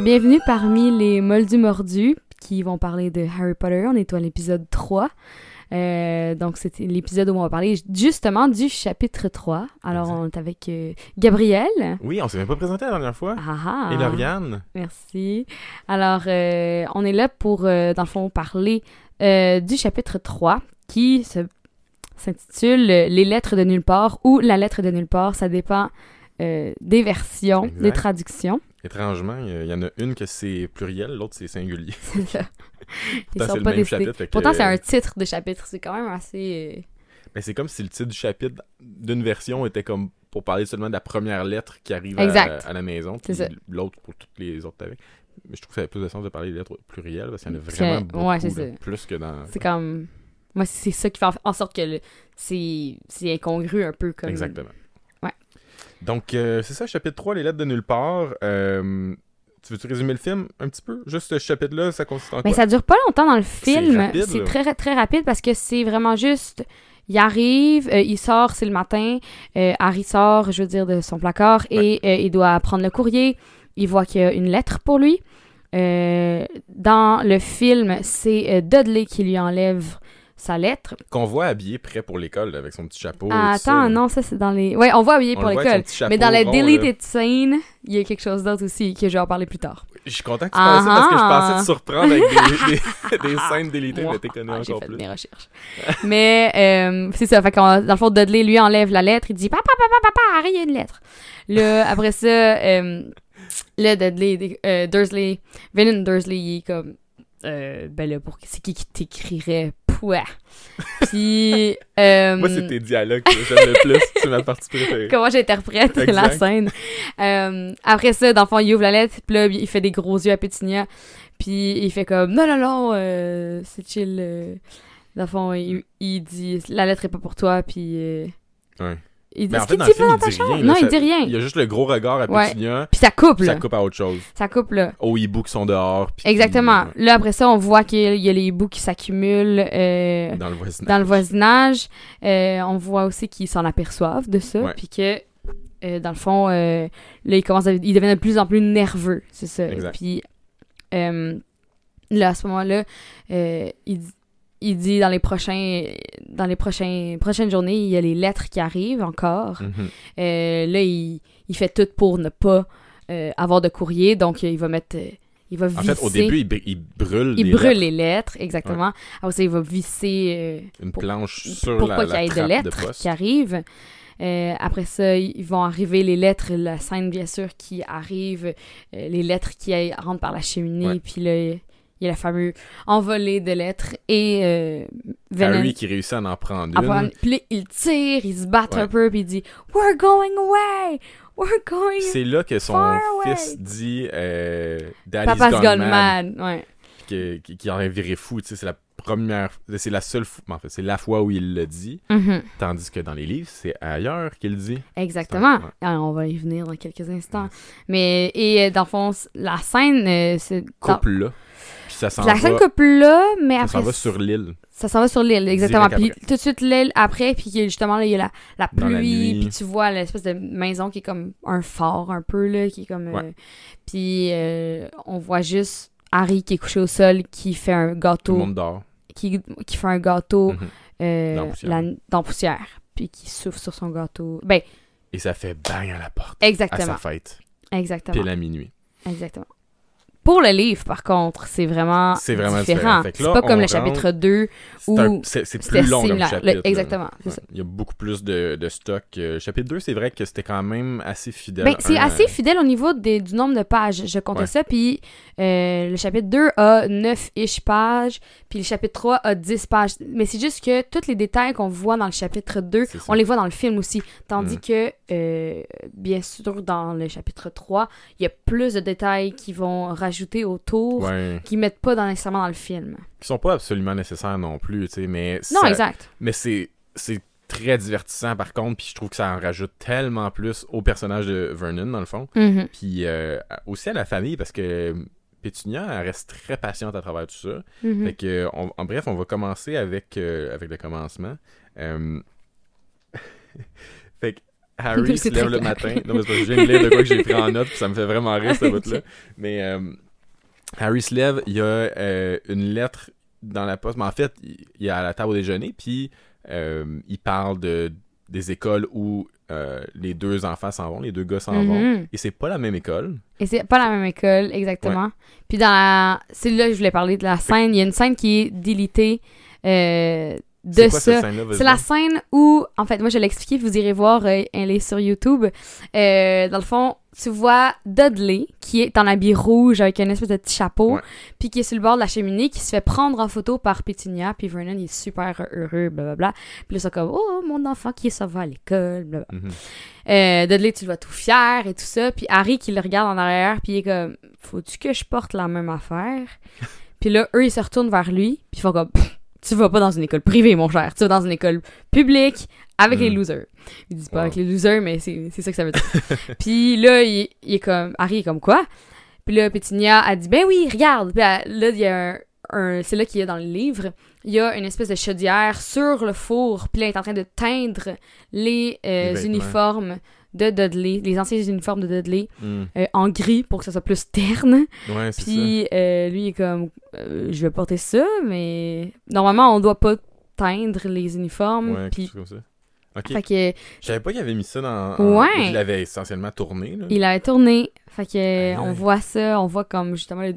Alors, bienvenue parmi les Moldus Mordus qui vont parler de Harry Potter. On est à l'épisode 3. Euh, donc, c'était l'épisode où on va parler justement du chapitre 3. Alors, on est avec euh, Gabriel. Oui, on s'est même pas présenté la dernière fois. Ah ah. Et Lauriane. Merci. Alors, euh, on est là pour, euh, dans le fond, parler du chapitre 3 qui s'intitule Les lettres de nulle part ou La lettre de nulle part. Ça dépend des versions, Exact. des traductions. Étrangement, il y en a une que c'est pluriel, l'autre c'est singulier. C'est ça. Ils Pourtant, sont c'est le pas même chapitre. Pourtant, c'est un titre de chapitre. C'est quand même assez. euh, Mais c'est comme si le titre du chapitre d'une version était comme pour parler seulement de la première lettre qui arrive à, Exact. à la maison, puis l'autre pour toutes les autres avec. Mais je trouve que ça a plus de sens de parler des lettres plurielles parce qu'il y en a vraiment beaucoup, ouais, là, plus que dans... C'est comme. Moi, c'est ça qui fait en- sorte que le- c'est c'est incongru un peu comme. Exactement. Donc, euh, c'est ça, chapitre 3, les lettres de nulle part. Euh, tu veux-tu résumer le film un petit peu? Juste ce chapitre-là, ça consiste en Mais quoi? ça dure pas longtemps dans le film. C'est très, très rapide parce que c'est vraiment juste. Il arrive, euh, il sort, c'est le matin. Harry sort, je veux dire, de son placard et il doit prendre le courrier. Il voit qu'il y a une lettre pour lui. Dans le film, c'est Dudley qui lui enlève sa lettre. Qu'on voit habillé prêt pour l'école avec son petit chapeau. Ah, ça, attends, non, ça c'est dans les. Ouais, on voit habillé On pour l'école. Mais dans là. deleted scene, il y a quelque chose d'autre aussi que je vais en parler plus tard. Je suis content que tu parles ça parce que je Ah. pensais te surprendre avec des, des, des scènes délitées, mais t'es connu Ah, encore fait plus. mes recherches. Mais euh, c'est ça. Fait qu'on- dans le fond, Dudley lui enlève la lettre. Il dit Papa, papa, papa, Harry, il y a une lettre. Là, après ça, euh, là, Dudley, euh, Dursley, Vernon Dursley, il est comme euh, Ben là, pour c'est qui qui t'écrirait Pouah. Puis. euh, Moi, c'est tes dialogues que j'aime le plus. C'est ma partie préférée. comment j'interprète la scène. Euh, après ça, dans le fond, il ouvre la lettre, puis là, il fait des gros yeux à Pétunia, puis il fait comme « Non, non, non, euh, c'est chill. Dans le fond, il, il dit « La lettre est pas pour toi », puis... Ouais. Il dit Mais en fait, dans dit le film, il dit rien. Non, il dit rien. Il y a juste le gros regard à. Pétunia, Puis ça coupe, là. ça coupe à autre chose. Ça coupe, là. Les hiboux qui sont dehors. puis- Exactement. Là, après ça, on voit qu'il y a les bouts qui s'accumulent euh, Dans le voisinage. dans le voisinage. Euh, on voit aussi qu'ils s'en aperçoivent de ça, puis que euh, dans le fond, là, il commence à, il devient de plus en plus nerveux, c'est ça. Exact. Puis là, à ce moment-là, il, dit- il dit dans les prochains, dans les prochains, prochaines journées, il y a les lettres qui arrivent encore. Mhm. Euh, là, il, il fait tout pour ne pas euh, avoir de courrier, donc il va mettre, il va En visser. fait, au début, il, il brûle, il les brûle lettres. les lettres, exactement. Après ça, il va visser euh, une pour- planche sur pourquoi la, qu'il y ait de lettres qui arrivent. Euh, après ça, ils vont arriver les lettres, la scène bien sûr qui arrive, euh, les lettres qui rentrent par la cheminée, Ouais. puis là, il y a le fameux envolé de lettres et euh, Venom- Harry qui réussit à en prendre. Puis là, il tire, il se bat Ouais. un peu, puis il dit « We're going away! We're going... C'est là que son Far away. fils dit euh, Daddy's Papa's gone, mad. Ouais. qui, qui, qui en a viré fou. Tu sais, c'est la première, c'est la seule, fois- en fait, c'est la fois où il le dit, Mhm. tandis que dans les livres, c'est ailleurs qu'il le dit. Exactement. Ouais. Ah, on va y venir dans quelques instants. Mais, et euh, dans le fond, la scène, euh, c'est... dans- Coupe là, puis ça s'en La va, scène là, mais ça après... s'en va sur l'île. Ça s'en va sur l'île, exactement. Direct Puis après. tout de suite, l'île après, puis justement, là, il y a la, la Dans la pluie, nuit. puis tu vois l'espèce de maison qui est comme un fort un peu, là, qui est comme... euh, puis euh, on voit juste Harry qui est couché au sol, qui fait un Tout le gâteau, monde dort. qui, qui fait un gâteau Mhm. euh, Dans la poussière. la- dans la poussière, puis qui souffle sur son gâteau. Ben, Et ça fait bang à la porte. À exactement, sa fête. exactement, Pile à minuit. exactement. Pour le livre, par contre, c'est vraiment, vraiment différent. différent. C'est pas comme le rentre- chapitre 2 C'est un- Ou c'est plus long comme chapitre. Le- exactement, Ouais. ça. Il y a beaucoup plus de, de stock. Euh, chapitre 2, c'est vrai que c'était quand même assez fidèle. Ben, c'est à- assez fidèle au niveau des- du nombre de pages. Je comptais Ouais. ça, puis euh, le chapitre 2 a 9-ish pages, puis le chapitre 3 a 10 pages. Mais c'est juste que tous les détails qu'on voit dans le chapitre 2, C'est ça. on les voit dans le film aussi. Tandis Mhm. que, euh, bien sûr, dans le chapitre 3, il y a plus de détails qui vont rajouter autour, Ouais. qui mettent pas dans, nécessairement dans le film. Qui sont pas absolument nécessaires non plus, tu sais, mais... Non, ça- exact. Mais c'est très divertissant par contre, puis je trouve que ça en rajoute tellement plus au personnage de Vernon dans le fond, Mhm. puis euh, aussi à la famille parce que Pétunia elle reste très patiente à travers tout ça. Fait que on- en bref, on va commencer avec euh, avec le commencement. Euh, fait que Harry se lève le clair. matin. Non, mais c'est parce que je viens de lire de quoi que j'ai pris en note, puis ça me fait vraiment rire, ce bout-là. Mais euh, Harry se lève, il y a euh, une lettre dans la poste. Mais en fait, il est à la table au déjeuner, puis euh, il parle de, des écoles où euh, les deux enfants s'en vont, les deux gars s'en vont. Mhm. Et c'est pas la même école. Et c'est pas la même école, exactement. Puis dans la... C'est là que je voulais parler de la scène. Il y a une scène qui est délitée euh, de quoi ça. C'est la scène où, en fait, moi je l'ai expliqué, vous irez voir, euh, elle est sur YouTube. Euh, dans le fond, tu vois Dudley, qui est en habit rouge avec une espèce de petit chapeau, puis qui est sur le bord de la cheminée, qui se fait prendre en photo par Pétunia, puis Vernon il est super heureux, blablabla. Puis là, c'est comme, oh, mon enfant qui s'en va à l'école, blablabla. Mhm. Euh, Dudley, tu le vois tout fier et tout ça. Puis Harry qui le regarde en arrière, puis il est comme, faut-tu que je porte la même affaire? puis là, eux, ils se retournent vers lui, puis ils font comme, Pff, tu vas pas dans une école privée, mon cher. Tu vas dans une école publique avec Mm. les losers. Ils disent pas Wow. avec les losers, mais c'est ça que ça veut dire. puis là, il, il est comme, Harry est comme quoi? Puis là, Pétunia a dit, ben oui, regarde. Puis là, il y a un, un- c'est là qu'il y a dans le livre, il y a une espèce de chaudière sur le four, puis là, il est en train de teindre les, euh, Les uniformes de Dudley, les anciens uniformes de Dudley, Mm. euh, en gris pour que ça soit plus terne. Ouais, c'est ça. Puis euh, lui, il est comme, euh, je vais porter ça, mais normalement, on doit pas teindre les uniformes. Ouais, puis, chose comme ça. Ok. fait que, Je savais pas qu'il avait mis ça dans. en- Ouais. Il l'avait essentiellement tourné. Là. il avait tourné. Fait que, on voit ça, on voit comme justement le,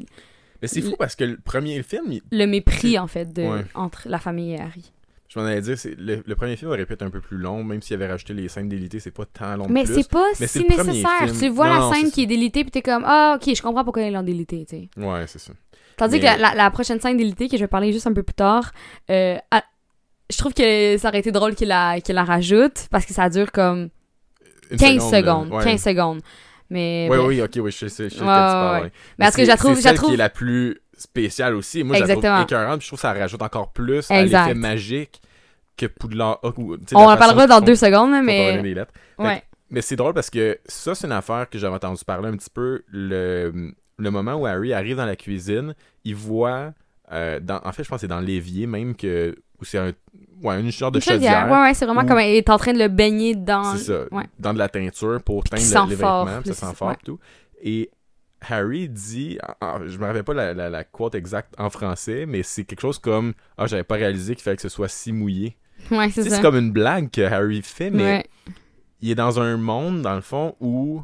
Mais c'est fou parce que le premier film, il- le mépris, en fait, de, Ouais. entre la famille et Harry. Je m'en allais dire, c'est le, le premier film aurait pu être un peu plus long, même s'il avait rajouté les scènes d'élité, c'est pas tant long Mais c'est pas Mais si nécessaire. Tu vois Non, la non, scène qui est délitée, puis t'es comme, ah, ok, je comprends pourquoi ils l'ont délitée, tu sais. Ouais, c'est ça. Tandis Mais- que la, la- la prochaine scène d'élité, que je vais parler juste un peu plus tard, euh, ah, je trouve que ça aurait été drôle qu'il la, qu'il la rajoute, parce que ça dure comme Une 15 là. secondes. Ouais. 15 secondes. Mais. Ouais, bref. oui, ok, oui, je sais, je sais Ouais, quel tu parles, ouais, ouais. Mais parce que je la trouve. C'est je la celle trouve... qui est la plus spéciale aussi. Moi, je la Exactement. trouve écœurante, puis je trouve que ça rajoute encore plus à Exact. l'effet magique que Poudlard a. ou, On en parlera dans deux secondes, mais. Ouais. Mais c'est drôle parce que ça, c'est une affaire que j'avais entendu parler un petit peu. Le, le moment où Harry arrive dans la cuisine, il voit. euh, dans, en fait, je pense que c'est dans l'évier même que. Où c'est un, ouais, une sorte de Une chaudière. Ouais, ouais, c'est vraiment Ou- comme elle est en train de le baigner dans. C'est ça. Ouais. Dans de la teinture pour teindre le- les vêtements, ça sent fort ouais. et tout. Et Harry dit, ah, je me rappelle pas la, la, la quote exacte en français, mais c'est quelque chose comme Ah, j'avais pas réalisé qu'il fallait que ce soit si mouillé. Ouais, c'est c'est comme une blague que Harry fait, mais Ouais. il est dans un monde, dans le fond, où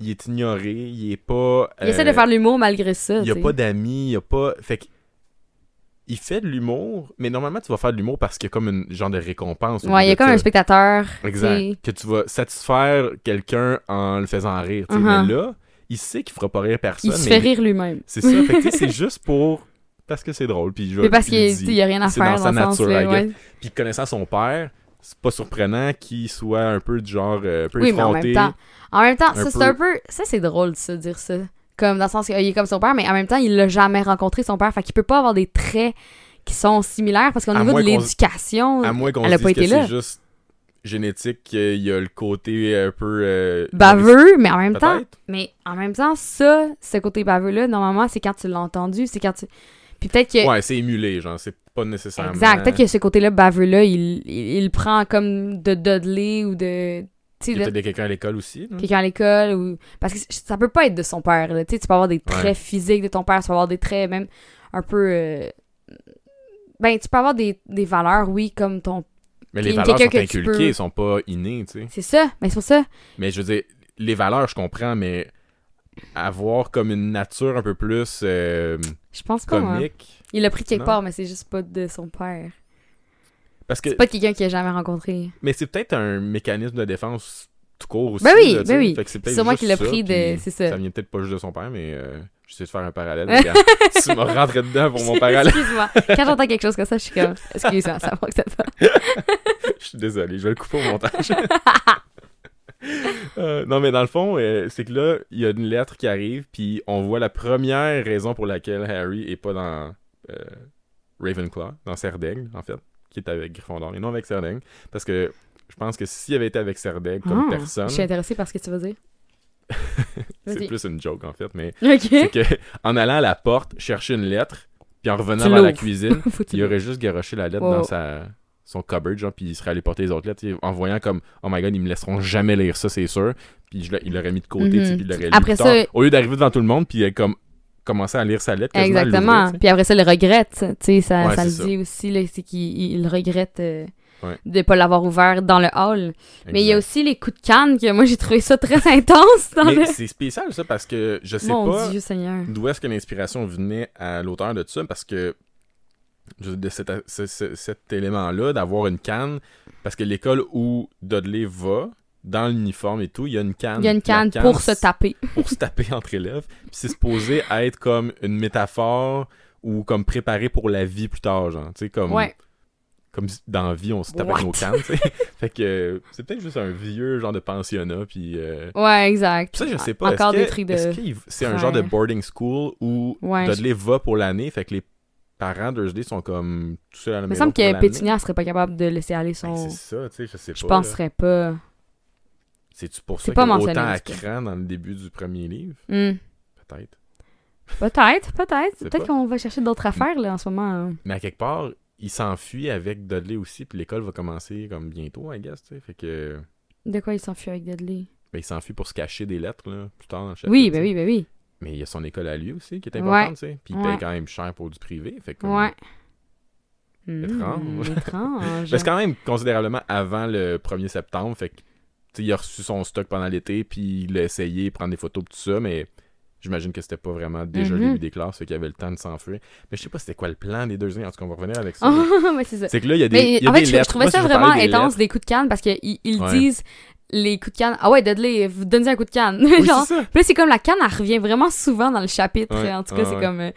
il est ignoré, il est pas. Il essaie euh, de faire de l'humour malgré ça. Il y a pas d'amis, il y a pas. Fait que. Il fait de l'humour, mais normalement, tu vas faire de l'humour parce qu'il y a comme une genre de récompense. Ouais, il y a comme un spectateur. Exact. Que tu vas satisfaire quelqu'un en le faisant rire. tu sais. Uh-huh. Mais là, il sait qu'il fera pas rire personne. Il se mais fait rire lui-même. C'est ça. Que c'est juste pour. Parce que c'est drôle. Puis, je, Mais parce qu'il n'y a rien à c'est faire dans sa dans ce nature, ouais. Puis connaissant son père, c'est pas surprenant qu'il soit un peu du genre. euh, un peu Oui, mais en même temps, en même temps, c'est un peu, ça c'est drôle ça dire ça, comme dans le sens qu'il est comme son père, mais en même temps il l'a jamais rencontré son père, fait qu'il peut pas avoir des traits qui sont similaires parce qu'au niveau de l'éducation, À moins qu'on Elle se a pas que été là. c'est juste génétique, qu'il y a le côté un peu. euh, baveux, mais en même temps, mais en même temps ça, ce côté baveux là, normalement c'est quand tu l'as entendu, c'est quand tu, puis peut-être que Ouais, c'est émulé, genre. C'est pas nécessairement. exact, peut-être que ce côté là baveux là, il, il, il prend comme de Dudley ou de, Il y a de- peut-être de quelqu'un à l'école aussi. quelqu'un à l'école ou parce que ça peut pas être de son père là. tu sais tu peux avoir des traits Ouais. physiques de ton père tu peux avoir des traits même un peu euh, ben tu peux avoir des, des valeurs oui comme ton Mais les valeurs sont inculquées, peux- ils sont pas innées, tu sais. c'est ça mais c'est pour ça Mais je veux dire, les valeurs, je comprends, mais avoir comme une nature un peu plus euh, je pense pas hein. il l'a pris quelque Non? part mais c'est juste pas de son père Parce que, c'est pas quelqu'un qu'il a jamais rencontré mais c'est peut-être un mécanisme de défense tout court aussi. Ben oui, là, ben oui. C'est sûrement qu'il l'a pris de c'est ça, Ça vient peut-être pas juste de son père, mais euh, j'essaie de faire un parallèle. regarde. tu m'as rentré dedans pour mon parallèle. excuse-moi quand j'entends quelque chose comme ça je suis comme excuse-moi ça fonctionne pas Je suis désolé, je vais le couper au montage. Euh, non, mais dans le fond, euh, c'est que là, il y a une lettre qui arrive, puis on voit la première raison pour laquelle Harry est pas dans euh, Ravenclaw, dans Serdaigle, en fait, qui est avec Gryffondor, et non avec Serdaigle, parce que je pense que s'il avait été avec Serdaigle comme Ah, personne, je suis intéressée par ce que tu veux dire c'est plus une joke, en fait, mais c'est que en allant à la porte, chercher une lettre, puis en revenant dans la cuisine, il aurait juste garoché la lettre Wow. dans sa son cupboard, genre, puis il serait allé porter les autres lettres, en voyant comme, oh my god, ils me laisseront jamais lire ça, c'est sûr. Puis je il l'aurait mis de côté, Mhm. puis il l'aurait Après tard. Au lieu d'arriver devant tout le monde, puis euh, comme commencer à lire sa lettre, Exactement. Puis après ça, le regrette. Tu sais, ça, Ouais, ça le ça. dit aussi, c'est qu'il il regrette euh, Ouais. de pas l'avoir ouvert dans le hall. Mais il y a aussi les coups de canne que moi, j'ai trouvé ça très intense dans Mais le... c'est spécial ça parce que je sais Mon pas d'où est-ce que l'inspiration venait à l'auteur de ça parce que de cet, ce- ce- cet élément-là d'avoir une canne parce que l'école où Dudley va dans l'uniforme et tout, il y a une canne. Il y a une canne pour se taper. pour se taper entre élèves. Puis c'est supposé être comme une métaphore ou comme préparé pour la vie plus tard, genre, tu sais comme Ouais. Comme dans la vie on se tape avec nos cannes, tu sais. fait que euh, c'est peut-être juste un vieux genre de pensionnat puis euh, Ouais, exact. ça, je sais pas. Encore des que- trucs est-ce de... qu'il- c'est un genre de boarding school où Ouais, Dudley va pour l'année, fait que les parents d'Ursley sont comme tout seuls à la Il me maison. semble que. Pétunia serait pas capable de laisser aller Ben, son... c'est ça, tu sais, je sais pas. Je penserais pas. C'est-tu pour ça pas qu'il y a autant à cran dans le début du premier livre? Hmm. Peut-être. Peut-être, peut-être. Peut-être qu'on va chercher d'autres affaires, là, en ce moment. hein. Mais à quelque part, il s'enfuit avec Dudley aussi, puis l'école va commencer comme bientôt, I guess, tu sais. Fait que... De quoi il s'enfuit avec Dudley? Ben, il s'enfuit pour se cacher des lettres, là, plus tard dans le chapitre. Oui, ben oui, ben oui. Mais il y a son école à lui aussi, qui est Ouais. importante, tu sais. Puis il Ouais. paye quand même cher pour du privé, fait que... Ouais. Étrange. Hmm, étrange. Mais c'est quand même considérablement avant le 1er septembre. Fait que, il a reçu son stock pendant l'été, puis il a essayé de prendre des photos, tout ça, mais j'imagine que c'était pas vraiment déjà le Mhm. début des classes, fait qu'il avait le temps de s'enfuir. Mais je sais pas c'était quoi le plan des deux ans. En tout cas, on va revenir avec ça. Mais c'est ça. C'est que là, il y a des, Mais y a en des fait, je, trouvais si ça vraiment des intense des coups de canne parce qu'ils ils Ouais. disent les coups de canne. Ah ouais, Dudley, vous donnez un coup de canne. Oui, Genre, c'est ça. Puis c'est comme la canne, elle revient vraiment souvent dans le chapitre. Ouais, En tout cas, c'est ouais. comme euh,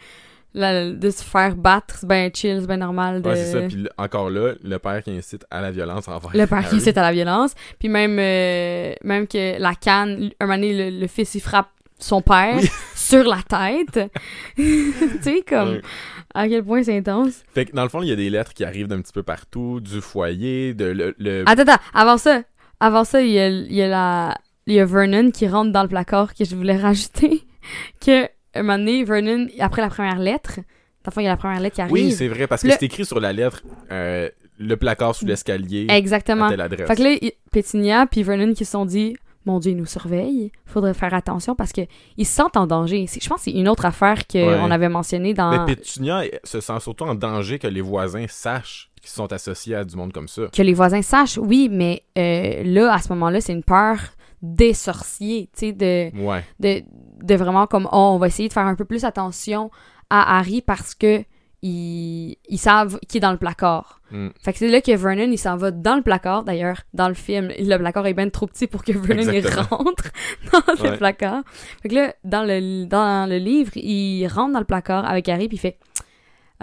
la- de se faire battre, c'est bien chill, c'est bien normal. De... Ouais, c'est ça. Puis encore là, le père qui incite à la violence envers le père qui incite à la violence. Puis même, euh, même que la canne, un moment donné, le, le fils, il frappe son père Oui. sur la tête. tu sais, comme, à quel point c'est intense. Fait que dans le fond, il y a des lettres qui arrivent d'un petit peu partout, du foyer, de le, le- Attends, attends, avant ça, avant ça, il y a, il y a la, il y a Vernon qui rentre dans le placard que je voulais rajouter. Que, un moment donné, Vernon, après la première lettre, dans le fond, il y a la première lettre qui arrive. Oui, c'est vrai, parce que Le- c'est écrit sur la lettre euh, le placard sous l'escalier Exactement. à telle adresse. Fait que là, Pétunia puis Vernon qui se sont dit Mon Dieu, ils nous surveillent. Faudrait faire attention parce que ils se sentent en danger. Je pense que c'est une autre affaire qu'on Ouais. avait mentionnée dans. Mais Pétunia se sent surtout en danger que les voisins sachent qu'ils sont associés à du monde comme ça. Que les voisins sachent, oui, mais euh, là, à ce moment-là, c'est une peur des sorciers, tu sais, de, Ouais. de, de vraiment comme oh, on va essayer de faire un peu plus attention à Harry parce que ils, ils savent qu'il est dans le placard. Mm. Fait que c'est là que Vernon, il s'en va dans le placard. D'ailleurs, dans le film, le placard est bien trop petit pour que Vernon il rentre dans le placard. Fait que là, dans le, dans le livre, il rentre dans le placard avec Harry puis il fait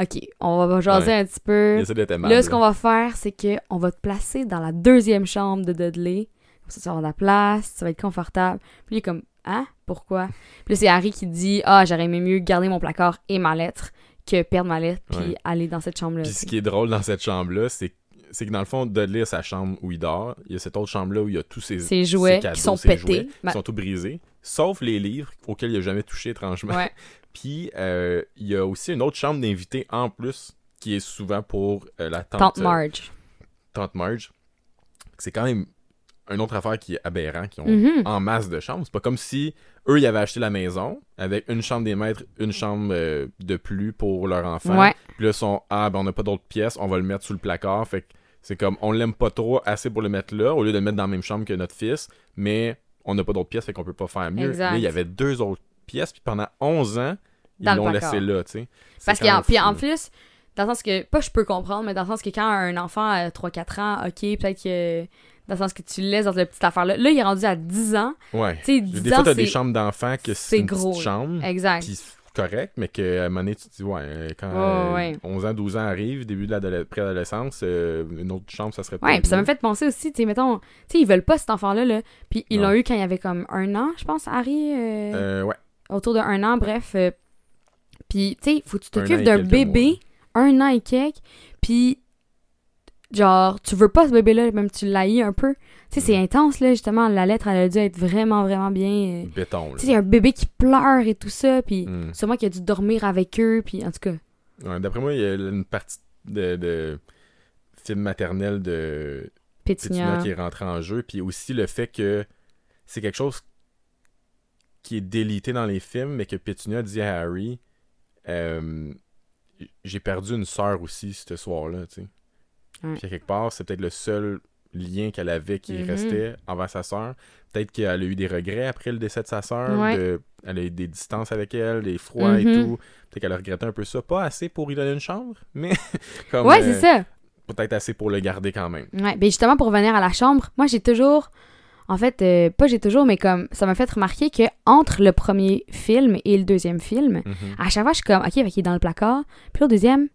OK, on va jaser un petit peu. Là, ce qu'on va faire, c'est que on va te placer dans la deuxième chambre de Dudley. Comme ça, tu vas avoir de la place, ça va être confortable. Puis il est comme, hein? Pourquoi? Puis là, c'est Harry qui dit, ah, j'aurais aimé mieux garder mon placard et ma lettre que perdre ma lettre puis Ouais. aller dans cette chambre-là. Puis ce qui est drôle dans cette chambre-là, c'est c'est que dans le fond, Dudley a sa chambre où il dort. Il y a cette autre chambre-là où il y a tous ses, Ses jouets ses cadeaux, qui sont ses pétés. jouets, qui sont tout brisés. Sauf les livres auxquels il n'a jamais touché, étrangement. Ouais. Puis euh, il y a aussi une autre chambre d'invités en plus qui est souvent pour euh, la tante, Tante euh, Marge. Tante Marge. C'est quand même une autre affaire qui est aberrant, qui ont Mhm. en masse de chambres. C'est pas comme si eux, ils avaient acheté la maison avec une chambre des maîtres, une chambre euh, de plus pour leur enfant. Ouais. Puis là, ils sont Ah, ben on n'a pas d'autres pièces, on va le mettre sous le placard. Fait que c'est comme on l'aime pas trop assez pour le mettre là, au lieu de le mettre dans la même chambre que notre fils, mais on n'a pas d'autres pièces, fait qu'on peut pas faire mieux. Exact. Là, il y avait deux autres pièces, puis pendant 11 ans, ils l'ont laissé là, tu sais. Parce qu'en puis en plus, dans le sens que, pas je peux comprendre, mais dans le sens que quand un enfant a 3-4 ans, ok, peut-être que. Dans le sens que tu le laisses dans cette petite affaire-là. Là, il est rendu à 10 ans. Ouais. Tu sais, 10 Des ans, fois, t'as des chambres d'enfants que c'est une gros, petite chambre, Exact. correct, mais qu'à un moment donné, tu te dis, ouais, euh, quand Ouais, euh, ouais. 11 ans, 12 ans arrivent, début de la préadolescence, euh, une autre chambre, ça serait Ouais, peut-être puis ça m'a fait penser aussi, tu sais, mettons, tu sais, ils veulent pas cet enfant-là, là. Puis ils l'ont eu quand il avait comme un an, je pense, Harry. euh, Euh, ouais. autour de un an, bref. puis, tu sais, faut que tu t'occupes d'un bébé, un an et quelques, puis, genre, tu veux pas ce bébé-là, même tu l'haïs un peu. Tu sais, c'est Mm. intense, là, justement, la lettre, elle a dû être vraiment, vraiment bien... euh, Béton, là. Tu sais, il y a un bébé qui pleure et tout ça, puis Mm. sûrement qu'il a dû dormir avec eux, puis en tout cas... Ouais, D'après moi, il y a une partie de, de film maternel de Pétunia Pétunia. qui est rentré en jeu, puis aussi le fait que c'est quelque chose qui est délité dans les films, mais que Pétunia dit à Harry euh, J'ai perdu une sœur aussi ce soir-là, tu sais. Ouais. Puis à quelque part, c'est peut-être le seul lien qu'elle avait qui Mhm. restait envers sa sœur. Peut-être qu'elle a eu des regrets après le décès de sa sœur, Ouais. de- elle a eu des distances avec elle, des froids et Mhm. tout. Peut-être qu'elle a regretté un peu ça. Pas assez pour lui donner une chambre, mais comme, Ouais, euh, c'est ça. peut-être assez pour le garder quand même. Ouais, ben justement pour revenir à la chambre, moi j'ai toujours en fait euh, pas j'ai toujours mais comme ça m'a fait remarquer que entre le premier film et le deuxième film, Mhm. à chaque fois je suis comme OK, qu'il est dans le placard, puis le deuxième, il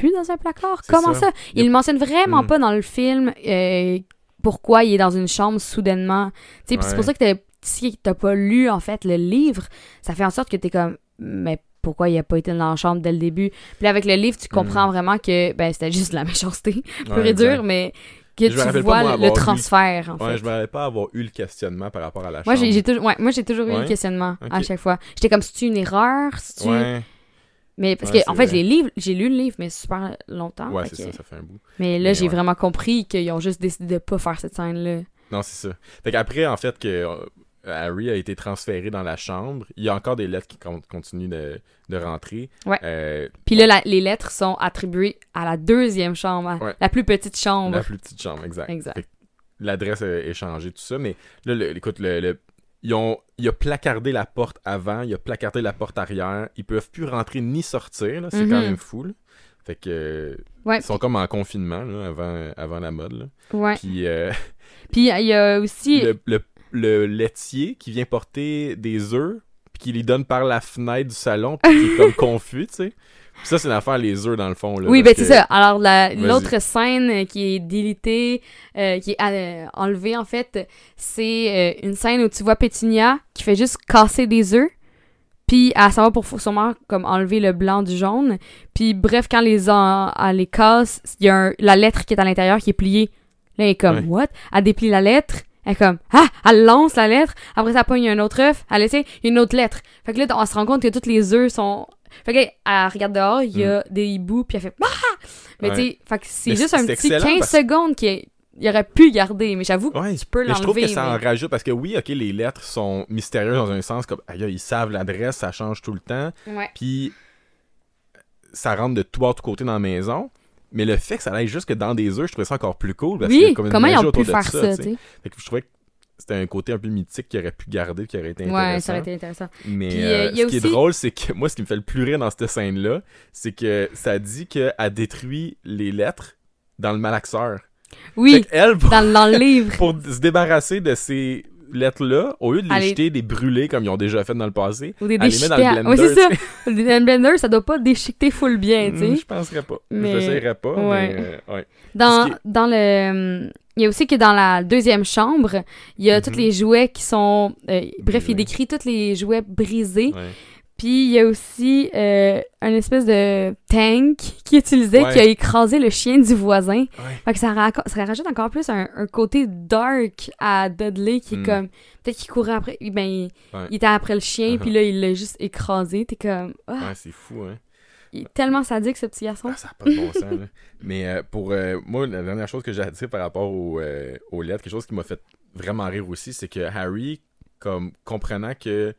plus dans un placard. Comment ça. ça, Il mentionne vraiment Mm. pas dans le film euh, pourquoi il est dans une chambre soudainement. Tu c'est pour ça que t'as- si t'as pas lu en fait le livre, ça fait en sorte que t'es comme mais pourquoi il a pas été dans la chambre dès le début? Puis là, avec le livre, tu comprends vraiment que ben c'était juste de la méchanceté pur Ouais, et dur, exact. mais que Je tu vois moi, le transfert, en Ouais, fait. je me rappelle pas avoir eu le questionnement par rapport à la Moi, chambre. j'ai j'ai toujours, ouais, moi, j'ai toujours eu le questionnement à chaque fois. J'étais comme, c'est une erreur, c'est Ouais, Mais parce Ouais, que, en fait, vrai. les livres, j'ai lu le livre, mais super longtemps. ouais c'est que- ça, ça fait un bout. Mais là, j'ai ouais. vraiment compris qu'ils ont juste décidé de pas faire cette scène-là. Non, c'est ça. Fait qu'après, en fait, que euh, Harry a été transféré dans la chambre, il y a encore des lettres qui con- continuent de, de rentrer. Ouais. Euh, Puis là, la- les lettres sont attribuées à la deuxième chambre, Ouais. la plus petite chambre. la plus petite chambre, exact. Exact. L'adresse a est changée, tout ça. Mais là, le- écoute, le, le- ils ont, il a placardé la porte avant, il a placardé la porte arrière. Ils peuvent plus rentrer ni sortir, là. C'est Mhm. quand même fou, là. Fait que... Ouais, Ils sont comme en confinement, là, avant, avant la mode, là. ouais. Puis... euh, Puis il y a aussi... le, le- le laitier qui vient porter des œufs, puis qui les donne par la fenêtre du salon, puis qui est comme confus, tu sais. Ça, c'est une affaire les œufs, dans le fond. Là, Oui, ben c'est que- ça. Alors, la- l'autre scène euh, qui est délitée, euh, qui est euh, enlevée, en fait, c'est euh, une scène où tu vois Pétunia qui fait juste casser des œufs. Puis, à savoir pour sûrement comme enlever le blanc du jaune. Puis, bref, quand les en- elle les casse, il y a un- la lettre qui est à l'intérieur qui est pliée. Là, elle est comme, Ouais. what? Elle déplie la lettre. Elle est comme, ah! Elle lance la lettre. Après, ça pogne un autre œuf. Elle essaie, il y a une autre lettre. Fait que là, on se rend compte que tous les œufs sont. Fait que elle regarde dehors, il y a des hiboux, puis elle fait, ah! Mais. Ouais. tu sais, fait que c'est juste un petit excellent 15 parce- secondes qu'il il aurait pu garder. Mais j'avoue que Ouais, tu peux mais je trouve que ça en rajoute parce que oui, ok, les lettres sont mystérieuses dans un sens comme aïe, ils savent l'adresse, ça change tout le temps, Ouais. puis ça rentre de tout tout côté dans la maison. Mais le fait que ça aille jusque dans des œufs, je trouvais ça encore plus cool. Parce Oui, a comme comment ils ont pu faire ça, ça, tu tu sais. sais? Fait que je trouvais que c'était un côté un peu mythique qui aurait pu garder, qui aurait été intéressant. Ouais, ça aurait été intéressant. Mais Puis, euh, euh, ce qui est drôle, c'est que moi, ce qui me fait le plus rire dans cette scène-là, c'est que ça dit qu'elle détruit les lettres dans le malaxeur. Oui, qu'elle, pour, dans, dans le livre. pour se débarrasser de ces lettres-là, au lieu de les est- jeter, des brûler comme ils ont déjà fait dans le passé, Ou des les met dans le blender. c'est ça. sais. Dans le blender, ça doit pas déchiqueter full bien, tu sais. Hmm, Je penserais pas. Mais- Je l'essayerais pas, ouais. mais euh, ouais. Dans, qui est- dans le. Il y a aussi que dans la deuxième chambre, il y a tous Mhm. les jouets qui sont. euh, bref, il décrit tous les jouets brisés. ouais. Puis il y a aussi euh, un espèce de tank qui utilisait, Ouais. qui a écrasé le chien du voisin. Ouais. Fait que ça, rajoute encore plus un, un côté dark à Dudley qui est Mm. comme. Peut-être qu'il courait après. Ben, il, Ouais. il était après le chien, Uh-huh. puis là, il l'a juste écrasé. T'es comme. Ah, Ouais, c'est fou, hein. il est tellement sadique, ce petit garçon. Ah, ça n'a pas de bon sens. là. Mais euh, pour euh, moi, la dernière chose que j'ai à dire par rapport aux, euh, aux lettres, quelque chose qui m'a fait vraiment rire aussi, c'est que Harry, comme comprenant que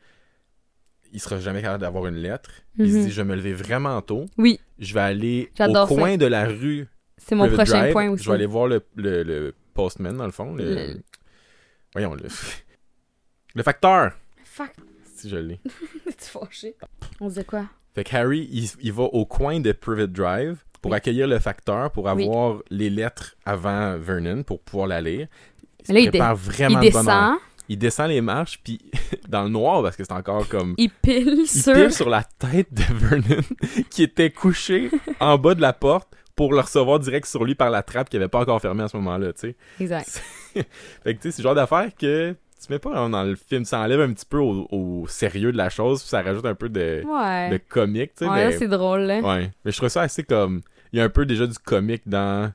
il sera jamais capable d'avoir une lettre, il se Mhm. dit je vais me lever vraiment tôt, Oui, je vais aller au ça. coin de la rue c'est mon prochain Drive, point aussi. Je vais aller voir le, le, le postman dans le fond, le, Le- voyons le le facteur, Fuck, si je l'ai. t'es fâché. On disait quoi? Fait que Harry, il, il va au coin de Private Drive pour Oui. accueillir le facteur, pour Oui. avoir les lettres avant Vernon, pour pouvoir la lire. Mais là, il se prépare vraiment il de bonne heure. descend, Il descend les marches, puis dans le noir, parce que c'est encore comme... il pile Il sur... pile sur la tête de Vernon, qui était couché en bas de la porte pour le recevoir direct sur lui par la trappe qui avait pas encore fermée à ce moment-là, tu sais. Exact. Fait que, tu sais, c'est le genre d'affaire que tu mets pas dans- le film. Ça enlève un petit peu au, au sérieux de la chose, puis ça rajoute un peu de, Ouais. de comique, tu sais. ouais, mais- c'est drôle, là. Ouais, mais je trouve ça assez comme. Il y a un peu déjà du comique dans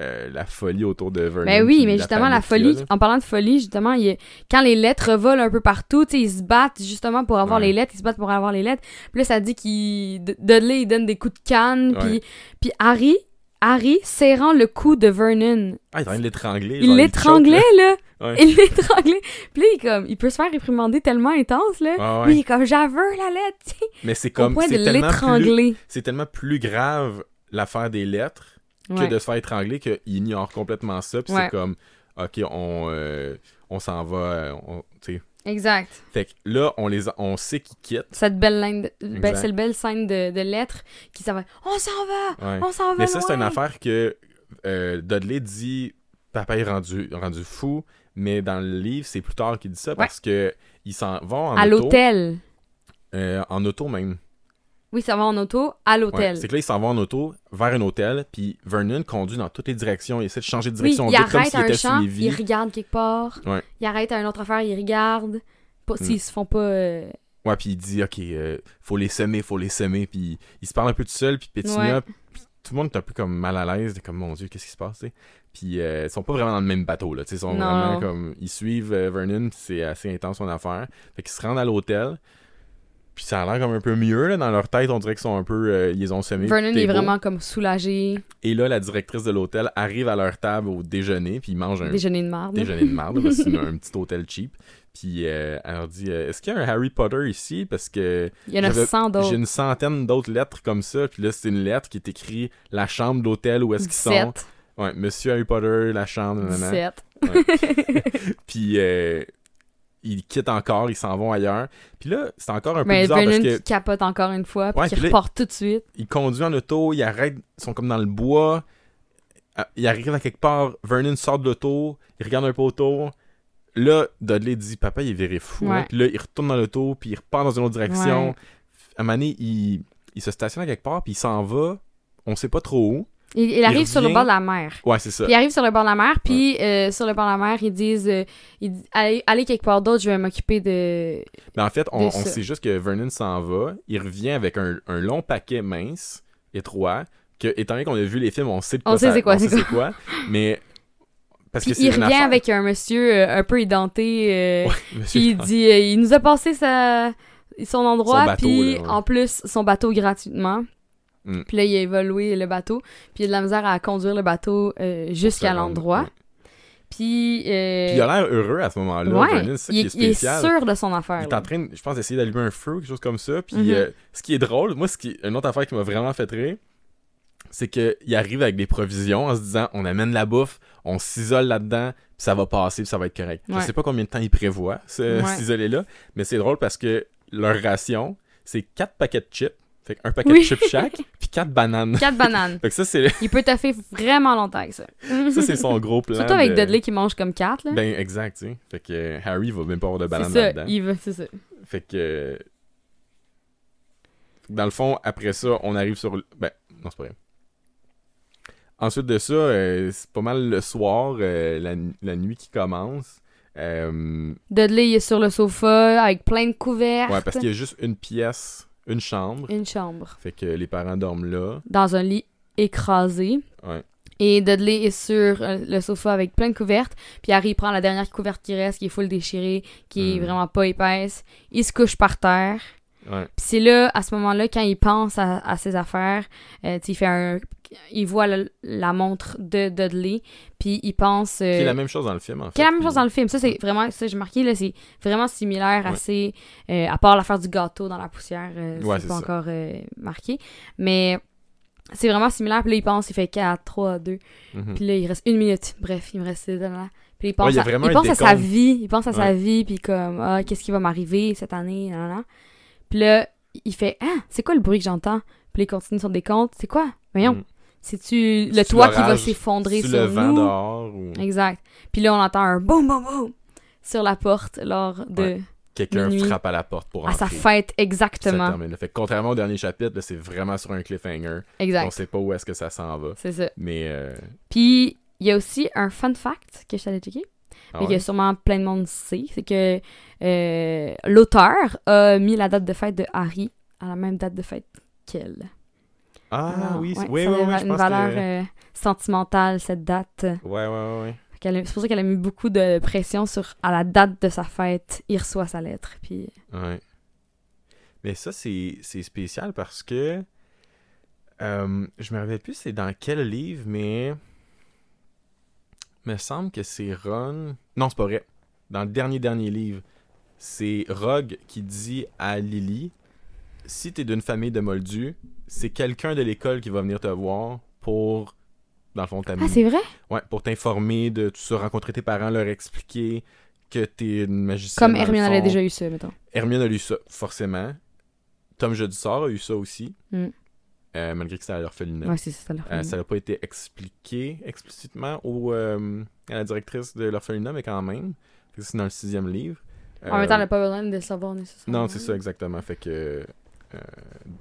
euh, la folie autour de Vernon. Ben oui, puis mais justement, la a, folie, en parlant de folie, justement, il quand les lettres volent un peu partout, ils se battent justement pour avoir Ouais. les lettres, ils se battent pour avoir les lettres. Puis là, ça dit qu'il. Dudley, il donne des coups de canne, Ouais. puis, puis Harry, Harry serrant le cou de Vernon. Ah, il est en train de l'étrangler. Il l'étranglait, là. Ouais. Il l'étranglait. Puis là, il, est comme, il peut se faire réprimander tellement intense, là. là. Ouais, Lui, il est comme, j'aveux la lettre, tu sais, Mais c'est au comme. tellement, plus, c'est tellement plus grave l'affaire des lettres que Ouais. de se faire étrangler qu'il ignore complètement ça. Puis Ouais. c'est comme, ok, on, euh, on s'en va. euh, on-. Exact. Fait que là, on, les a- on sait qu'ils quittent. Cette belle ligne, de, ben, cette belle scène de, de lettres qui s'en va. On s'en va! Ouais. On s'en va! Mais ça, c'est une affaire que euh, Dudley dit papa est rendu, rendu fou, mais dans le livre, c'est plus tard qu'il dit ça parce que ils s'en vont en À auto. l'hôtel. euh, en auto même. Oui, ça va en auto, à Ouais, l'hôtel. c'est que là, ils s'en vont en auto vers un hôtel, puis Vernon conduit dans toutes les directions. Il essaie de changer de oui, direction il comme arrête s'il à un champ, suivi. il regarde quelque part. Ouais. Il arrête à une autre affaire, il regarde. Pas, Mm. S'ils se font pas. euh, Ouais, puis il dit, OK, euh, faut les semer, faut les semer. Puis il se parle un peu tout seul, puis Ouais. puis tout le monde est un peu comme mal à l'aise, de comme, mon Dieu, qu'est-ce qui se passe, tu. Puis euh, ils sont pas vraiment dans le même bateau, là. Ils sont Non. vraiment comme, ils suivent euh, Vernon, c'est assez intense son affaire. Fait qu'ils se rendent à l'hôtel, puis ça a l'air comme un peu mieux, là, dans leur tête, on dirait qu'ils sont un peu, euh, ils les ont semés. Vernon est beau. vraiment comme soulagé. Et là, la directrice de l'hôtel arrive à leur table au déjeuner, puis ils mangent un Déjeuner de marde. déjeuner de merde, parce que c'est un, petit hôtel cheap. Puis euh, elle leur dit euh, Est-ce qu'il y a un Harry Potter ici? Parce que Il y en a j'avais- 100 d'autres. j'ai une centaine d'autres lettres comme ça. Puis là, c'est une lettre qui est écrite La chambre d'hôtel, où est-ce qu'ils sont 17. Ouais, Monsieur Harry Potter, la chambre, nanana. 17. Puis euh, ils quittent encore, ils s'en vont ailleurs. Puis là, c'est encore un peu Mais bizarre parce Vernon que qui capote encore une fois, puis Ouais, qui puis là- repart tout de suite. ils conduisent en auto, ils arrêtent, ils sont comme dans le bois. Ah, Ils arrivent à quelque part, Vernon sort de l'auto, il regarde un peu autour. Là, Dudley dit Papa, il est viré fou. Ouais. hein. Puis là, il retourne dans l'auto, puis il repart dans une autre direction. Ouais. À un moment donné, il, il se stationne à quelque part, puis il s'en va. On sait pas trop où. Il, il arrive sur le bord de la mer. Ouais, c'est ça. Puis il arrive sur le bord de la mer, puis euh, sur le bord de la mer, ils disent euh, ils disent, allez, allez quelque part d'autre, je vais m'occuper de. Mais en fait, on, on sait juste que Vernon s'en va. Il revient avec un, un long paquet mince, étroit. Que, étant donné qu'on a vu les films, on sait de On quoi sait ça- c'est quoi, on sait c'est quoi. Mais. Parce Puis que il revient affaire- avec un monsieur euh, un peu édenté, euh, Ouais, puis il dit il nous a passé sa, son endroit, Son bateau, puis là, ouais. en plus son bateau gratuitement. Mm. Puis là, il a évolué le bateau, puis il a de la misère à conduire le bateau euh, jusqu'à l'endroit. Puis. euh, Puis il a l'air heureux à ce moment-là. ouais, il, est il est sûr de son affaire. Il est là. en train, je pense, d'essayer d'allumer un feu, quelque chose comme ça. Puis Mhm. euh, ce qui est drôle, moi, ce qui, une autre affaire qui m'a vraiment fait rire, c'est qu'il arrive avec des provisions en se disant on amène la bouffe, on s'isole là-dedans, puis ça va passer, puis ça va être correct. Je Ouais. sais pas combien de temps ils prévoient, ce- Ouais. s'isoler-là, mais c'est drôle parce que leur ration, c'est quatre paquets de chips. Fait un paquet Oui. de chips chaque, puis quatre bananes. Quatre bananes. Fait que ça, c'est Il peut taffer vraiment longtemps avec ça. ça, c'est son gros plan. Surtout avec de- Dudley qui mange comme quatre, là. Ben, exact, tu sais. Fait que euh, Harry va même pas avoir de bananes là-dedans. il veut, c'est ça. Fait que. Dans le fond, après ça, on arrive sur. Ben, non, c'est pas vrai. Ensuite de ça, euh, c'est pas mal le soir, euh, la, la nuit qui commence. Euh, Dudley il est sur le sofa avec plein de couvertes. ouais, parce qu'il y a juste une pièce, une chambre. Une chambre. Fait que les parents dorment là. Dans un lit écrasé. Ouais. Et Dudley est sur euh, le sofa avec plein de couvertes. Puis Harry prend la dernière couverte qui reste, qui est full déchirée, qui est Mm. vraiment pas épaisse. Il se couche par terre. Ouais. Puis c'est là, à ce moment-là, quand il pense à, à ses affaires, euh, il fait un... Il voit le- la montre de Dudley, puis il pense... euh, Qui est la même chose dans le film, en fait. qui est la même chose dans le film. Ça, c'est vraiment... Ça, j'ai marqué, là, c'est vraiment similaire, Ouais. assez... euh, à part l'affaire du gâteau dans la poussière, euh, Ouais, c'est pas ça. encore euh, marqué. Mais c'est vraiment similaire. Puis là, il pense, il fait 4, 3, 2. Mhm. Puis là, il reste une minute. Bref, il me reste... Là. Puis il pense, Ouais, il à, vraiment il un pense à sa vie. Il pense à sa vie, puis comme, ah, qu'est-ce qui va m'arriver cette année, nan, nan. Puis là, il fait, ah, c'est quoi le bruit que j'entends? Puis il continue son décompte. C'est quoi? Voyons, Mhm. c'est-tu le toit qui va s'effondrer sur le vent nous? dehors ou? Exact. Puis là, on entend un boum, boum, boum sur la porte lors de... Ouais. quelqu'un frappe à la porte pour à entrer. sa fête, Ça exactement. termine là. Fait que contrairement au dernier chapitre, là, c'est vraiment sur un cliffhanger. On Exact. sait pas où est-ce que ça s'en va. C'est ça. Mais euh, Puis, il y a aussi un fun fact que je t'allais checker. Ah mais que sûrement plein de monde sait. C'est que euh, l'auteur a mis la date de fête de Harry à la même date de fête qu'elle. Ah Alors, oui, ouais, oui, ça oui, a oui, une valeur que... euh, sentimentale, cette date. Ouais, ouais, ouais, C'est pour ça qu'elle a mis beaucoup de pression sur à la date de sa fête, il reçoit sa lettre. Puis Ouais. Mais ça, c'est c'est spécial parce que Euh, je me rappelle plus c'est dans quel livre, mais. Me semble que c'est Ron. Non, c'est pas vrai. Dans le dernier, dernier livre, c'est Rogue qui dit à Lily si t'es d'une famille de Moldus, c'est quelqu'un de l'école qui va venir te voir pour, dans le fond. Ah, c'est vrai? Ouais, pour t'informer de tout ça, rencontrer tes parents, leur expliquer que t'es une magicienne. Comme Hermione avait déjà eu ça, mettons. Hermione a eu ça, forcément. Tom Jedusor a eu ça aussi. Mm. Euh, malgré que c'était à l'orphelinat. Ouais, ça, ça leur Euh, ça n'a pas été expliqué explicitement au, euh, à la directrice de l'orphelinat, mais quand même. C'est dans le sixième livre. En même temps, elle n'a pas besoin de le savoir nécessairement. Non, c'est ça, exactement. Fait que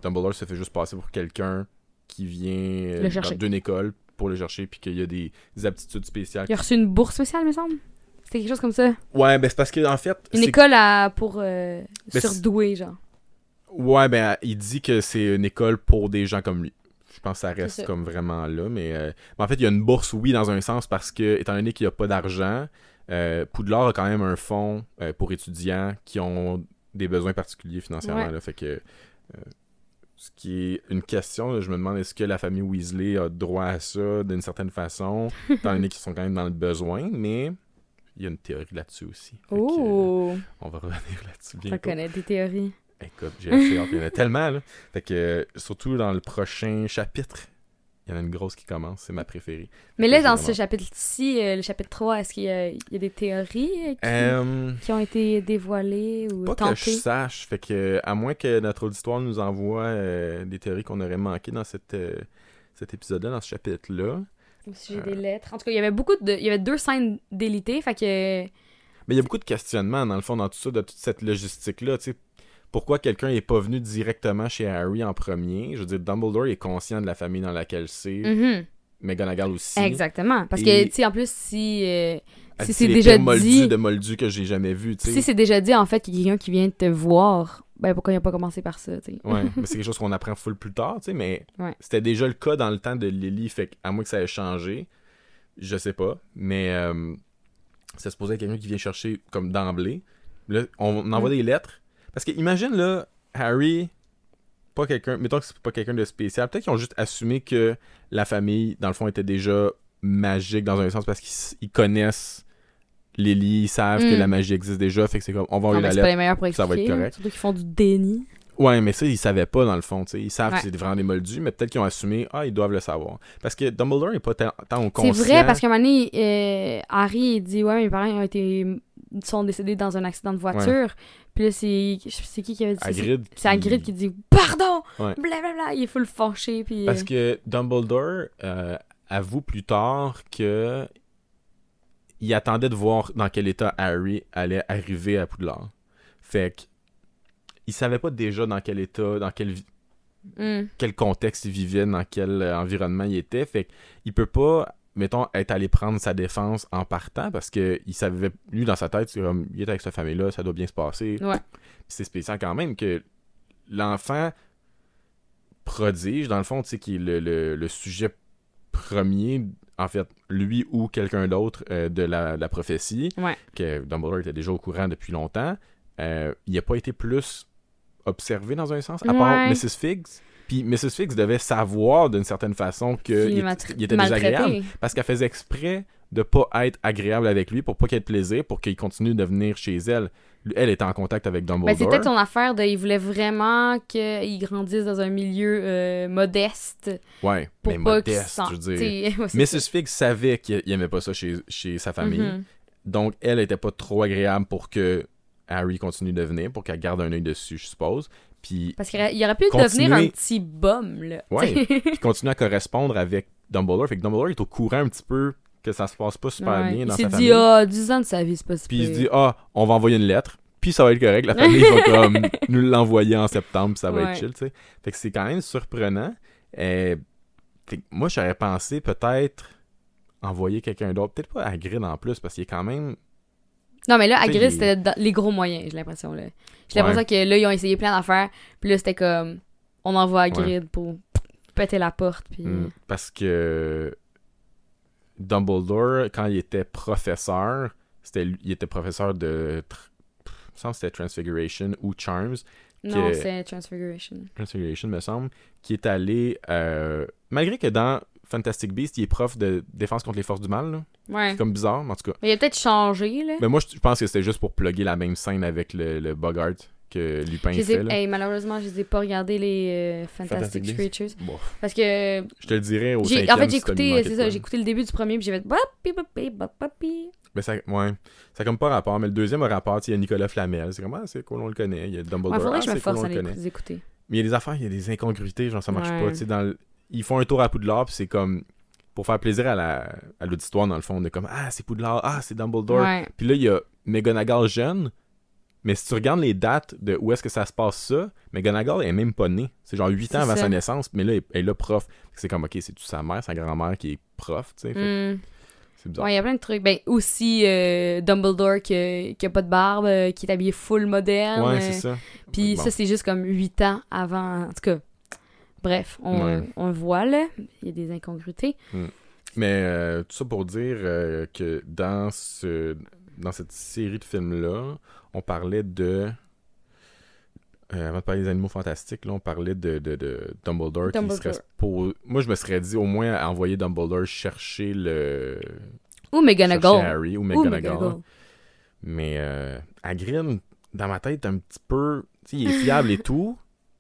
Dumbledore se fait juste passer pour quelqu'un qui vient d'une école pour le chercher, puis qu'il y a des, des aptitudes spéciales. Il a reçu une bourse spéciale, me semble? C'était quelque chose comme ça. Ouais, ben c'est parce que en fait. Une école à, pour Ben, surdoués, genre. Ouais, ben il dit que c'est une école pour des gens comme lui. Je pense que ça reste comme vraiment là, mais, euh, mais en fait, il y a une bourse, oui, dans un sens, parce que, étant donné qu'il n'y a pas d'argent, euh, Poudlard a quand même un fonds euh, pour étudiants qui ont des besoins particuliers financièrement. Ouais. Là, fait que, ce qui est une question, là, je me demande est-ce que la famille Weasley a droit à ça d'une certaine façon, étant donné qu'ils sont quand même dans le besoin, mais il y a une théorie là-dessus aussi. Que, Oh! on va revenir là-dessus bientôt. connaît des théories. Écoute, j'ai hâte. Il y en a tellement, là. Fait que, surtout dans le prochain chapitre, il y en a une grosse qui commence. C'est ma préférée. Mais là, dans ce chapitre-ci, euh, le chapitre 3, est-ce qu'il y, a- il y a des théories euh, qui, Euh, qui ont été dévoilées ou pas que je sache. Fait que, à moins que notre auditoire nous envoie euh, des théories qu'on aurait manquées dans cette, cet épisode-là, dans ce chapitre-là. Ou si j'ai des lettres. En tout cas, il y avait beaucoup de... Il y avait deux scènes délitées, fait que... Mais il y a beaucoup de questionnements, dans le fond, dans tout ça, de toute cette logistique-là. Tu sais, pourquoi quelqu'un n'est pas venu directement chez Harry en premier Je veux dire, Dumbledore est conscient de la famille dans laquelle c'est. Mhm. McGonagall aussi. Exactement. Parce que, tu sais, en plus, si... euh, si c'est déjà dit... de moldus que j'ai jamais vu, tu sais. Si c'est déjà dit, en fait, qu'il y a quelqu'un qui vient te voir, ben pourquoi il n'a pas commencé par ça, tu sais? Ouais, mais c'est quelque chose qu'on apprend full plus tard, tu sais, mais Ouais. c'était déjà le cas dans le temps de Lily, fait à moins que ça ait changé, je sais pas, mais euh, c'est supposé être quelqu'un qui vient chercher comme d'emblée. Là, on envoie Mm. des lettres, parce que imagine là, Harry, pas quelqu'un, mettons que c'est pas quelqu'un de spécial, peut-être qu'ils ont juste assumé que la famille, dans le fond, était déjà magique dans un sens, parce qu'ils connaissent Lily, ils savent que Mm. la magie existe déjà, fait que c'est comme, on va mais la c'est lettre. pas les meilleurs pour ça va être correct. Surtout qu'ils font du déni. Ouais, mais ça, ils savaient pas dans le fond. tu sais. Ils savent Ouais. que c'est vraiment des moldus, mais peut-être qu'ils ont assumé, ah, ils doivent le savoir. Parce que Dumbledore n'est pas tant, tant au C'est conscient. vrai, parce qu'à un moment donné, euh, Harry, il dit Ouais, mes parents ont été, sont décédés dans un accident de voiture. Puis là, c'est c'est qui qui avait dit ça? C'est- Hagrid. Qui dit Pardon Ouais. Blablabla. Il est full fâché. Puis, Parce euh, que Dumbledore euh, avoue plus tard que il attendait de voir dans quel état Harry allait arriver à Poudlard. Fait que il savait pas déjà dans quel état, dans quel, hum. quel contexte il vivait, dans quel environnement il était. Fait qu'il peut pas, mettons, être allé prendre sa défense en partant parce que il savait, lui, dans sa tête, c'est comme, il est avec sa famille-là, ça doit bien se passer. Ouais. C'est spécial quand même que l'enfant prodige, dans le fond, tu sais, qui est le, le- le sujet premier, en fait, lui ou quelqu'un d'autre euh, de la, la prophétie, Ouais. que Dumbledore était déjà au courant depuis longtemps, euh, il n'a pas été plus observé dans un sens, à part. Mrs. Figs? Puis Mrs. Figs devait savoir d'une certaine façon qu'il il était désagréable parce qu'elle faisait exprès de pas être agréable avec lui pour pas qu'il ait de plaisir, pour qu'il continue de venir chez elle. Elle était en contact avec Dumbledore. Ben, c'est peut-être son affaire de. Il voulait vraiment qu'il grandisse dans un milieu euh, modeste. Ouais, Pour mais pas qu'il se modeste, je veux dire. ouais. Mrs. Figs savait qu'il il aimait pas ça chez, chez sa famille. Mhm. Donc, elle était pas trop agréable pour que Harry continue de venir, pour qu'elle garde un œil dessus, je suppose. Puis, Parce qu'il aurait, il pu Continuer- devenir un petit bum, là. Ouais. puis continue à correspondre avec Dumbledore. Fait que Dumbledore est au courant un petit peu que ça se passe pas super Ouais. bien dans il s'est sa dit, famille. ah, 10 ans de sa vie, c'est pas si Puis il se dit, ah, on va envoyer une lettre, puis ça va être correct. La famille va comme nous l'envoyer en septembre, puis ça va Ouais. être chill, tu sais. Fait que c'est quand même surprenant. Euh, fait que moi, j'aurais pensé peut-être envoyer quelqu'un d'autre. Peut-être pas Hagrid en plus, parce qu'il est quand même... Non, mais là, il- c'était les gros moyens, j'ai l'impression, là. J'ai Ouais. l'impression que là, ils ont essayé plein d'affaires, puis là, c'était comme, on envoie Hagrid pour péter la porte, puis... Hmm, parce que Dumbledore, quand il était professeur, c'était il était professeur de... Il me semble que c'était Transfiguration ou Charms. Non, c'est Transfiguration. Transfiguration, me semble, qui est allé, euh, malgré que dans Fantastic Beasts, il est prof de défense contre les forces du mal, là. Ouais. c'est comme bizarre, mais en tout cas. Mais il a peut-être changé, là. Mais moi, je pense que c'était juste pour plugger la même scène avec le, le Bogart que Lupin Je ai- là. hey, malheureusement, je les ai pas regardé les euh, Fantastic, Fantastic Creatures. Bon, Parce que je te le dirais au cinquième en fait si j'ai écouté de ça j'ai écouté le début du premier puis j'ai fait. Mais ça, ouais, ça a comme pas rapport. Mais le deuxième a rapport, il y a Nicolas Flamel. C'est comme, ah, c'est cool, on le connaît. Il y a Dumbledore, Ouais, faudrait ah, que je me force à le les écouter. Mais il y a des affaires, il y a des incongruités, genre ça marche Ouais. pas. Tu sais, dans le- Ils font un tour à Poudlard, puis c'est comme pour faire plaisir à la à l'auditoire dans le fond, on est comme ah c'est Poudlard, ah c'est Dumbledore. Ouais. Puis là il y a McGonagall jeune, mais si tu regardes les dates de où est-ce que ça se passe ça, McGonagall est même pas née. C'est genre 8 ans avant ça. sa naissance, mais là elle elle est là prof. C'est comme ok c'est sa mère, sa grand-mère qui est prof, tu sais. Hmm. C'est bizarre. Ouais, il y a plein de trucs. Ben, aussi euh, Dumbledore qui, qui a pas de barbe, euh, qui est habillé full moderne. Ouais, c'est ça. Puis Bon. ça, c'est juste comme 8 ans avant. En tout cas, bref, on, Ouais. on le voit là. Il y a des incongruités. Mais euh, tout ça pour dire euh, que dans ce dans cette série de films-là, on parlait de. euh, avant de parler des animaux fantastiques, là, on parlait de, de, de Dumbledore, qui serait pour Moi, je me serais dit au moins à envoyer Dumbledore chercher le. Ou McGonagall. Harry ou McGonagall. Mais Hagrid, dans ma tête, un petit peu. Tu sais, il est fiable et tout.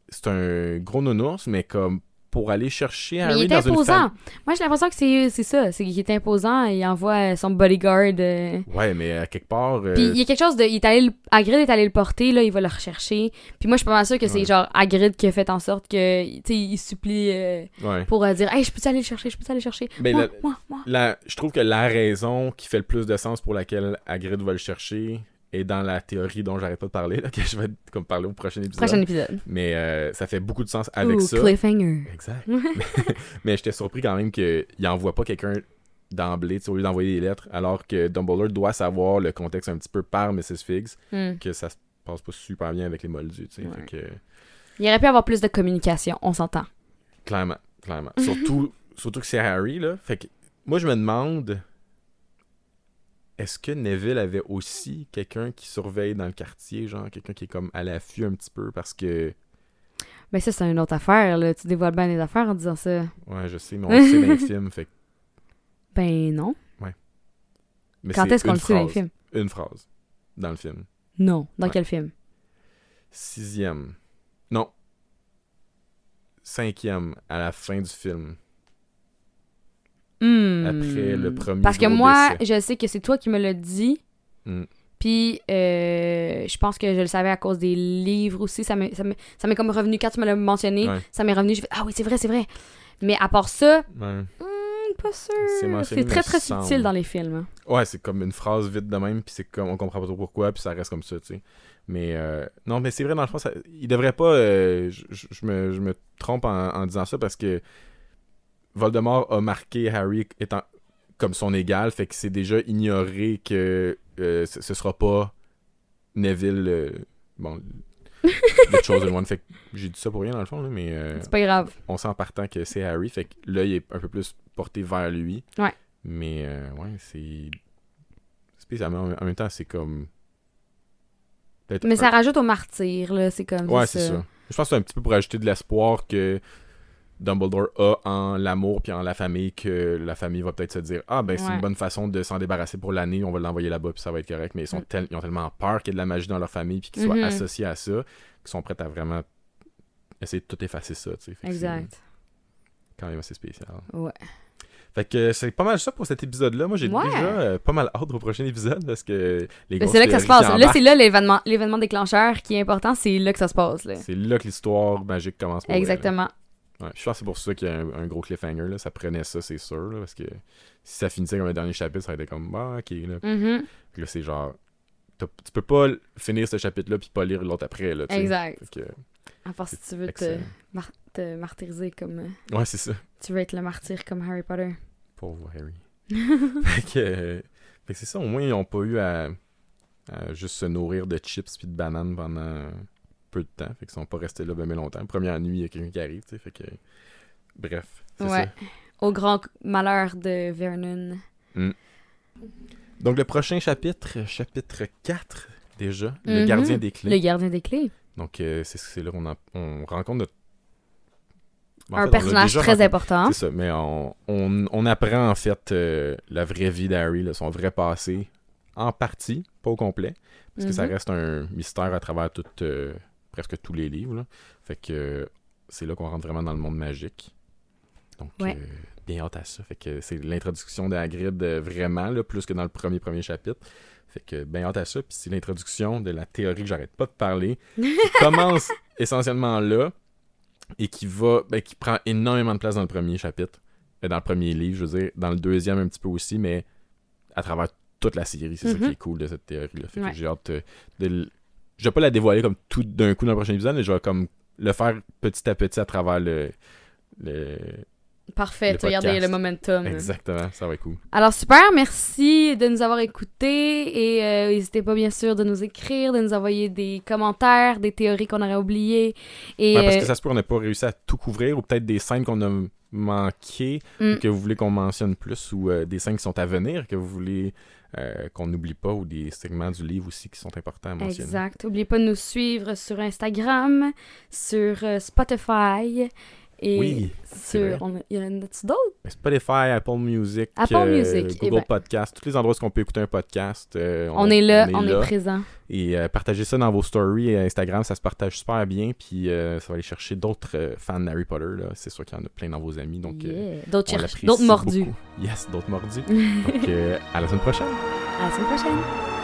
C'est un gros nounours, mais comme pour aller chercher Mais Harry il est dans imposant. Moi, j'ai l'impression que c'est c'est ça. C'est qu'il est imposant. Il envoie son bodyguard. euh, Ouais, mais à quelque part. euh, Puis il y a quelque chose de. Il est allé le- Hagrid est allé le porter, là, il va le rechercher. Puis moi, je suis pas mal sûre que c'est Ouais. genre Hagrid qui a fait en sorte que. Tu sais, il supplie euh, ouais. pour dire Hey, je peux aller le chercher, je peux aller le chercher? Moi, la- moi, moi. La- je trouve que la raison qui fait le plus de sens pour laquelle Hagrid va le chercher est dans la théorie dont j'arrête pas de parler, là, que je vais comme parler au prochain épisode. Prochain épisode. Mais euh, ça fait beaucoup de sens avec Ouh, ça. cliffhanger. Exact. Mais j'étais surpris quand même qu'il envoie pas quelqu'un d'emblée, au lieu d'envoyer des lettres, alors que Dumbledore doit savoir le contexte un petit peu par Mrs. Figs, Hmm. que ça se passe pas super bien avec les moldus, tu sais. Ouais. Fait que, Il aurait pu avoir plus de communication, on s'entend. clairement, clairement. Surtout, surtout que c'est Harry, là. Fait que, moi, je me demande, est-ce que Neville avait aussi quelqu'un qui surveille dans le quartier, genre, quelqu'un qui est comme à l'affût un petit peu, parce que, Mais ça, c'est une autre affaire, là. Tu dévoiles bien les affaires en disant ça. ouais, je sais, mais on le sait dans les films, fait Ben non. mais Quand est-ce qu'on le sait dans les films? Une phrase dans le film. Non. Dans Ouais. quel film? Sixième. Non. Cinquième, à la fin du film. Hmm. Après le premier Parce que moi, décès. je sais que c'est toi qui me l'as dit. Hmm. Puis, euh, je pense que je le savais à cause des livres aussi. Ça m'est ça m'est- ça m'est comme revenu quand tu me l'as mentionné. Ouais. Ça m'est revenu. J'ai fait Ah oui, c'est vrai, c'est vrai. Mais à part ça, Ouais. hmm, pas sûr. C'est mentionné, C'est très, très semble. subtil dans les films. hein. Ouais, c'est comme une phrase vite de même, puis c'est comme on comprend pas trop pourquoi, puis ça reste comme ça, tu sais. Mais euh, non, mais c'est vrai, dans le fond, ça, il devrait pas. euh, je, je- je me, je me trompe en, en disant ça parce que Voldemort a marqué Harry étant comme son égal, fait que c'est déjà ignoré que euh, ce, ce sera pas Neville. euh, bon, The Chosen One. Fait que j'ai dit ça pour rien dans le fond, là, mais euh, C'est pas grave. on sent en partant que c'est Harry, fait que l'œil est un peu plus porté vers lui. Ouais. Mais euh, ouais, c'est spécialement en en même temps, c'est comme Mais un- ça rajoute au martyr, là. C'est comme Ouais, c'est euh, ça. Je pense que c'est un petit peu pour ajouter de l'espoir que Dumbledore a en l'amour puis en la famille que la famille va peut-être se dire ah ben c'est Ouais. une bonne façon de s'en débarrasser pour l'année, on va l'envoyer là-bas puis ça va être correct. Mais ils sont Mm. tel- ils ont tellement peur qu'il y ait de la magie dans leur famille puis qu'ils soient Mhm. associés à ça qu'ils sont prêts à vraiment essayer de tout effacer ça. tu sais. Exact. Quand même assez spécial. Ouais. Fait que c'est pas mal ça pour cet épisode-là. Moi, j'ai Ouais. déjà euh, pas mal hâte au prochain épisode parce que les Mais grosses c'est là que ça se passe. Là, c'est là l'événement l'événement déclencheur qui est important. C'est là que ça se passe, là. c'est là que l'histoire magique commence. pour. Exactement. Ouais, je pense que c'est pour ça qu'il y a un, un gros cliffhanger. Là. Ça prenait ça, c'est sûr. là, parce que si ça finissait comme le dernier chapitre, ça aurait été comme Ah, ok. Là. Mhm. Puis là, c'est genre. Tu peux pas finir ce chapitre-là puis pas lire l'autre après. Là. Exact. Que, À part si tu veux te, mar- te martyriser comme. euh, Ouais, c'est ça. tu veux être le martyr comme Harry Potter. Pauvre Harry. fait que, euh, que c'est ça. Au moins, ils ont pas eu à, à juste se nourrir de chips puis de bananes pendant peu de temps. Fait qu'ils sont pas restés là bien longtemps. Première nuit, il y a quelqu'un qui arrive. tu sais, Fait que. Bref. Ouais. ça. Au grand malheur de Vernon. Donc, le prochain chapitre, chapitre 4 déjà, le Mhm. gardien des clés. Le gardien des clés. Donc, euh, c'est là qu'on en- on rencontre notre. En un personnage très rencontré. important. C'est ça, mais on, on, on apprend en fait euh, la vraie vie d'Harry, son vrai passé, en partie, pas au complet, parce que ça Mhm. reste un mystère à travers tout, euh, presque tous les livres. là. Fait que c'est là qu'on rentre vraiment dans le monde magique. Donc, Ouais. euh, bien hâte à ça. Fait que c'est l'introduction d'Hagrid euh, vraiment, là, plus que dans le premier premier chapitre. Fait que bien hâte à ça. Puis c'est l'introduction de la théorie que j'arrête pas de parler, qui commence essentiellement là et qui va, ben, qui prend énormément de place dans le premier chapitre, Euh, dans le premier livre, je veux dire, dans le deuxième un petit peu aussi, mais à travers toute la série, c'est ça Mhm. qui est cool de cette théorie-là. Fait Ouais. que j'ai hâte euh, de, je vais pas la dévoiler comme tout d'un coup dans le prochain épisode, mais je vais comme le faire petit à petit à travers le, le... Parfait, Le tu regardez le momentum. exactement, ça va être cool. Alors super, merci de nous avoir écoutés et euh, n'hésitez pas bien sûr de nous écrire, de nous envoyer des commentaires, des théories qu'on aurait oubliées. Et Ouais, parce euh, que ça se peut qu'on n'a pas réussi à tout couvrir, ou peut-être des scènes qu'on a manquées, Mm. ou que vous voulez qu'on mentionne plus, ou euh, des scènes qui sont à venir, que vous voulez euh, qu'on n'oublie pas, ou des segments du livre aussi qui sont importants à mentionner. Exact. N'oubliez pas de nous suivre sur Instagram, sur euh, Spotify et Oui, sur. on a- Il y en a d'autres? Spotify, Apple Music, Apple euh, Music, eh Google ben. Podcast, tous les endroits où on peut écouter un podcast. euh, On, est là, on est, présent. Et euh, partagez ça dans vos stories et Instagram, ça se partage super bien. Puis euh, ça va aller chercher d'autres euh, fans d'Harry Potter. C'est sûr qu'il y en a plein dans vos amis. Donc, euh, Yeah. D'autres d'autres mordus. beaucoup. Yes, d'autres mordus. donc, euh, à la semaine prochaine. à la semaine prochaine.